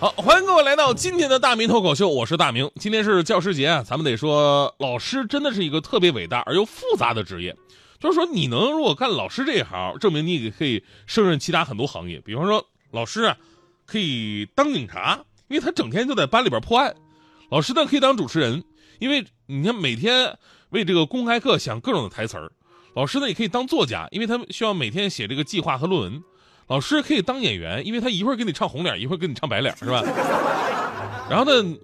好，欢迎各位来到今天的大明脱口秀，我是大明。今天是教师节啊，咱们得说，老师真的是一个特别伟大而又复杂的职业。就是说，你能如果干老师这一行，证明你也可以胜任其他很多行业。比方说，老师啊，可以当警察，因为他整天就在班里边破案；老师呢，可以当主持人，因为你看每天为这个公开课想各种的台词儿；老师呢，也可以当作家，因为他们需要每天写这个计划和论文。老师可以当演员，因为他一会儿给你唱红脸，一会儿给你唱白脸，是吧？然后呢，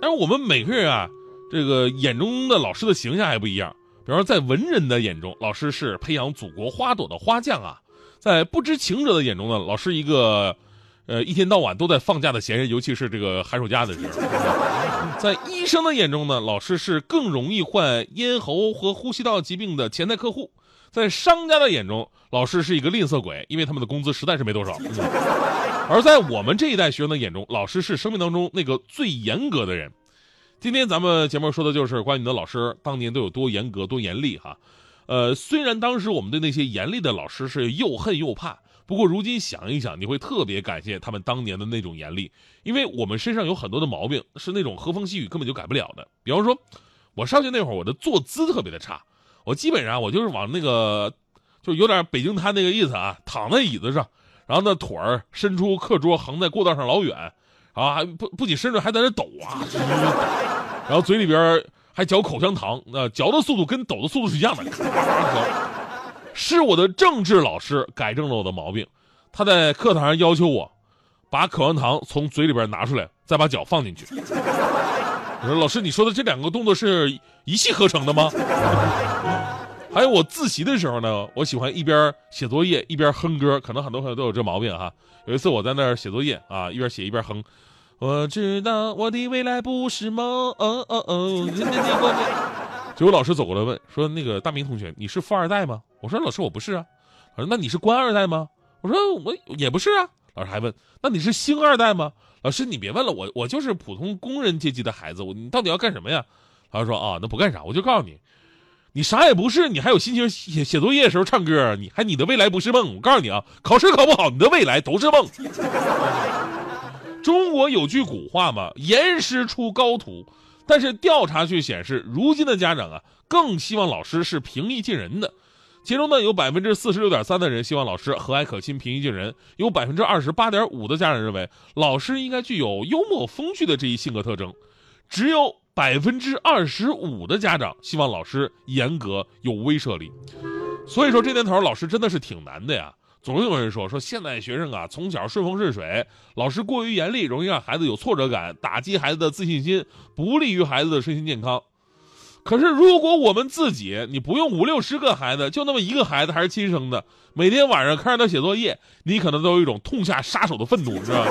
但是我们每个人啊，这个眼中的老师的形象还不一样。比方说，在文人的眼中，老师是培养祖国花朵的花匠啊；在不知情者的眼中呢，老师一个，呃，一天到晚都在放假的闲人，尤其是这个寒暑假的时候。在医生的眼中呢，老师是更容易患咽喉和呼吸道疾病的潜在客户。在商家的眼中，老师是一个吝啬鬼，因为他们的工资实在是没多少。而在我们这一代学生的眼中，老师是生命当中那个最严格的人。今天咱们节目说的就是关于你的老师当年都有多严格、多严厉哈。呃，虽然当时我们对那些严厉的老师是又恨又怕，不过如今想一想，你会特别感谢他们当年的那种严厉，因为我们身上有很多的毛病是那种和风细雨根本就改不了的。比方说，我上学那会儿，我的坐姿特别的差。我基本上我就是往那个，就有点北京滩那个意思啊，躺在椅子上，然后那腿儿伸出课桌，横在过道上老远，啊还不不仅伸着还在那抖啊，然后嘴里边还嚼口香糖，那嚼的速度跟抖的速度是一样的。是我的政治老师改正了我的毛病，他在课堂上要求我，把口香糖从嘴里边拿出来，再把脚放进去。我说老师，你说的这两个动作是一气呵成的吗？还有我自习的时候呢，我喜欢一边写作业一边哼歌，可能很多朋友都有这毛病哈。有一次我在那儿写作业啊，一边写一边哼。我知道我的未来不是梦。哦哦哦。结果老师走过来问说：“那个大明同学，你是富二代吗？”我说：“老师，我不是啊。”他说：“那你是官二代吗？”我说：“我也不是啊。”老师还问：“那你是星二代吗？”老师，你别问了，我我就是普通工人阶级的孩子，我你到底要干什么呀？老师说：“啊，那不干啥，我就告诉你。”你啥也不是，你还有心情写写作业的时候唱歌？你还你的未来不是梦？我告诉你啊，考试考不好，你的未来都是梦。中国有句古话嘛，“严师出高徒”，但是调查却显示，如今的家长啊，更希望老师是平易近人的。其中呢，有百分之四十六点三的人希望老师和蔼可亲、平易近人；有百分之二十八点五的家长认为老师应该具有幽默风趣的这一性格特征。只有百分之二十五的家长希望老师严格有威慑力，所以说这年头老师真的是挺难的呀。总有人说说现在学生啊从小顺风顺水，老师过于严厉容易让孩子有挫折感，打击孩子的自信心，不利于孩子的身心健康。可是如果我们自己你不用五六十个孩子，就那么一个孩子还是亲生的，每天晚上看着他写作业，你可能都有一种痛下杀手的愤怒，是吧？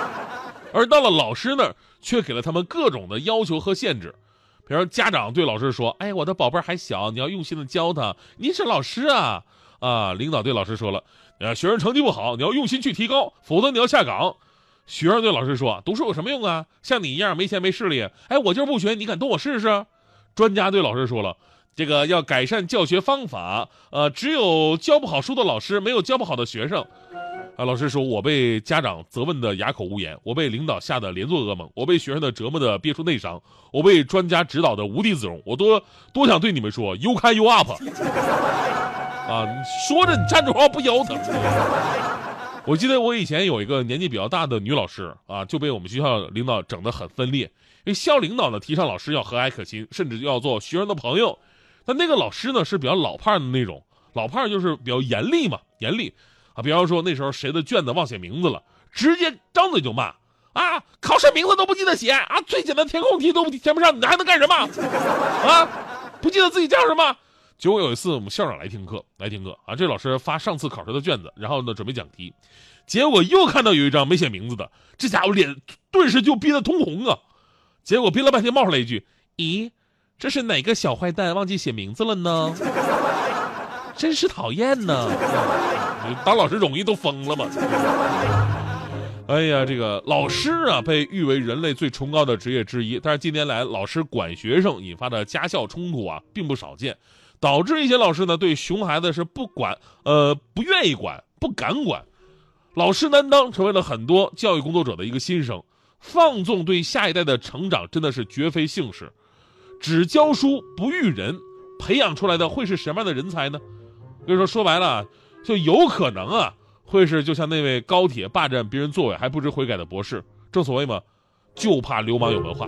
而到了老师那儿。却给了他们各种的要求和限制，比如家长对老师说：“哎，我的宝贝儿还小，你要用心的教他。你是老师啊，啊！”领导对老师说了：“呃，学生成绩不好，你要用心去提高，否则你要下岗。”学生对老师说：“读书有什么用啊？像你一样没钱没势力，哎，我就是不学，你敢动我试试？”专家对老师说了：“这个要改善教学方法，呃，只有教不好书的老师，没有教不好的学生。”啊，老师说，我被家长责问的哑口无言，我被领导吓得连做噩梦，我被学生的折磨的憋出内伤，我被专家指导的无地自容，我多多想对你们说，You can you up，啊，说着你站着话不腰疼。我记得我以前有一个年纪比较大的女老师啊，就被我们学校领导整得很分裂，因为校领导呢提倡老师要和蔼可亲，甚至要做学生的朋友，但那个老师呢是比较老派的那种，老派就是比较严厉嘛，严厉。啊，比方说那时候谁的卷子忘写名字了，直接张嘴就骂啊！考试名字都不记得写啊！最简单填空题都填不上，你还能干什么？啊！不记得自己叫什么？结果有一次我们校长来听课，来听课啊，这老师发上次考试的卷子，然后呢准备讲题，结果又看到有一张没写名字的，这家伙脸顿时就憋得通红啊！结果憋了半天冒出来一句：“咦，这是哪个小坏蛋忘记写名字了呢？真是讨厌呢！当老师容易都疯了吗？”哎呀，这个老师啊，被誉为人类最崇高的职业之一。但是近年来，老师管学生引发的家校冲突啊，并不少见，导致一些老师呢对熊孩子是不管，呃，不愿意管，不敢管。老师难当成为了很多教育工作者的一个心声。放纵对下一代的成长真的是绝非幸事。只教书不育人，培养出来的会是什么样的人才呢？所以说，说白了，就有可能啊。会是就像那位高铁霸占别人座位还不知悔改的博士，正所谓嘛，就怕流氓有文化。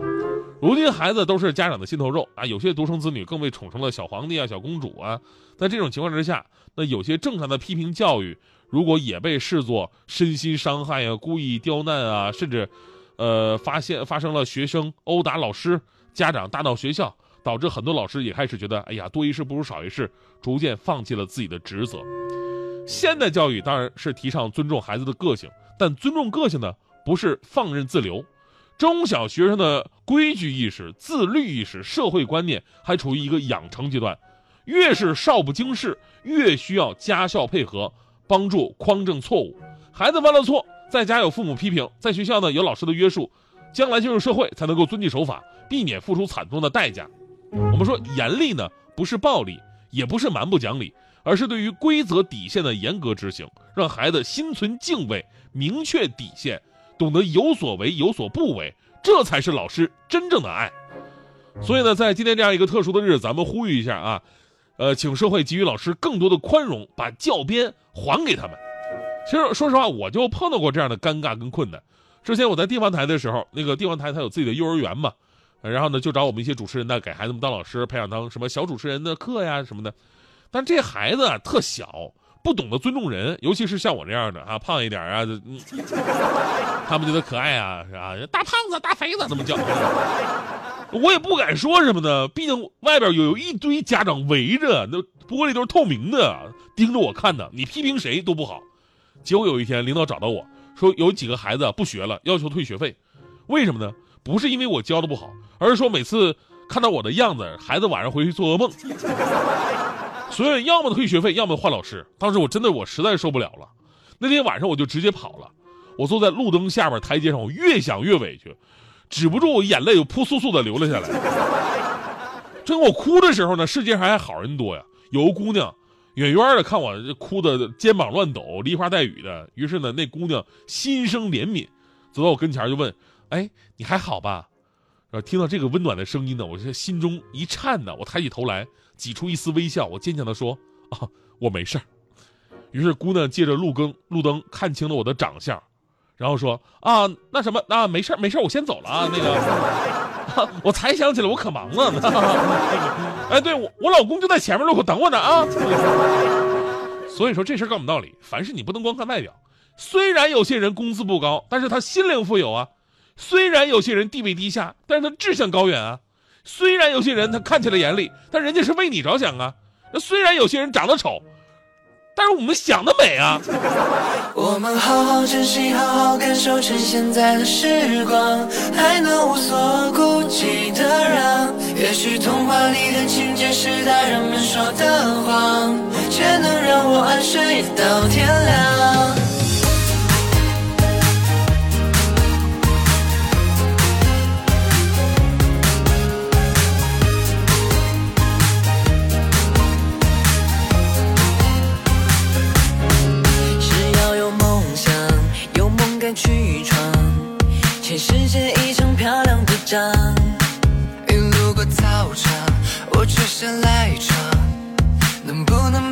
如今孩子都是家长的心头肉啊，有些独生子女更被宠成了小皇帝啊、小公主啊。在这种情况之下，那有些正常的批评教育，如果也被视作身心伤害啊、故意刁难啊，甚至，呃，发现发生了学生殴打老师、家长大闹学校，导致很多老师也开始觉得，哎呀，多一事不如少一事，逐渐放弃了自己的职责。现代教育当然是提倡尊重孩子的个性，但尊重个性呢，不是放任自流。中小学生的规矩意识、自律意识、社会观念还处于一个养成阶段，越是少不经事，越需要家校配合，帮助匡正错误。孩子犯了错，在家有父母批评，在学校呢有老师的约束，将来进入社会才能够遵纪守法，避免付出惨重的代价。我们说严厉呢，不是暴力，也不是蛮不讲理。而是对于规则底线的严格执行，让孩子心存敬畏，明确底线，懂得有所为有所不为，这才是老师真正的爱。所以呢，在今天这样一个特殊的日子，咱们呼吁一下啊，呃，请社会给予老师更多的宽容，把教鞭还给他们。其实说实话，我就碰到过这样的尴尬跟困难。之前我在地方台的时候，那个地方台它有自己的幼儿园嘛，然后呢就找我们一些主持人呢，给孩子们当老师，培养当什么小主持人的课呀什么的。但这孩子啊特小，不懂得尊重人，尤其是像我这样的啊，胖一点 啊，他们觉得可爱啊，是吧？大胖子、大肥子那么叫，我也不敢说什么呢，毕竟外边有一堆家长围着，那玻璃都是透明的，盯着我看的，你批评谁都不好。结果有一天，领导找到我说，有几个孩子不学了，要求退学费，为什么呢？不是因为我教的不好，而是说每次看到我的样子，孩子晚上回去做噩梦。所以要么退学费，要么换老师。当时我真的我实在受不了了，那天晚上我就直接跑了。我坐在路灯下面台阶上，我越想越委屈，止不住眼泪就扑簌簌的流了下来。正我哭的时候呢，世界上还好人多呀。有个姑娘远远的看我哭的肩膀乱抖、梨花带雨的，于是呢，那姑娘心生怜悯，走到我跟前就问：“哎，你还好吧？”然后听到这个温暖的声音呢，我这心中一颤呢，我抬起头来。挤出一丝微笑，我坚强地说：“啊，我没事儿。”于是姑娘借着路灯，路灯看清了我的长相，然后说：“啊，那什么，啊，没事儿，没事儿，我先走了啊。那个，我才想起来，我可忙了呢。哎，对我，我老公就在前面路口等我呢啊。所以说这事儿告诉我们道理：凡事你不能光看外表。虽然有些人工资不高，但是他心灵富有啊；虽然有些人地位低下，但是他志向高远啊。”虽然有些人他看起来严厉，但人家是为你着想啊。那虽然有些人长得丑，但是我们想的美啊。我们好好珍惜，好好感受趁现在的时光，还能无所顾忌的让。也许童话里的情节是大人们说的谎，却能让我安睡到天亮。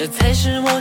这才是我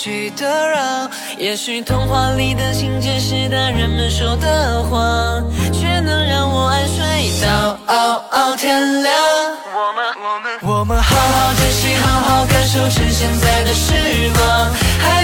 去打扰。也许童话里的情节是大人们说的谎，却能让我安睡到熬熬天亮。我们我们我们好好珍惜，好好感受趁现在的时光。还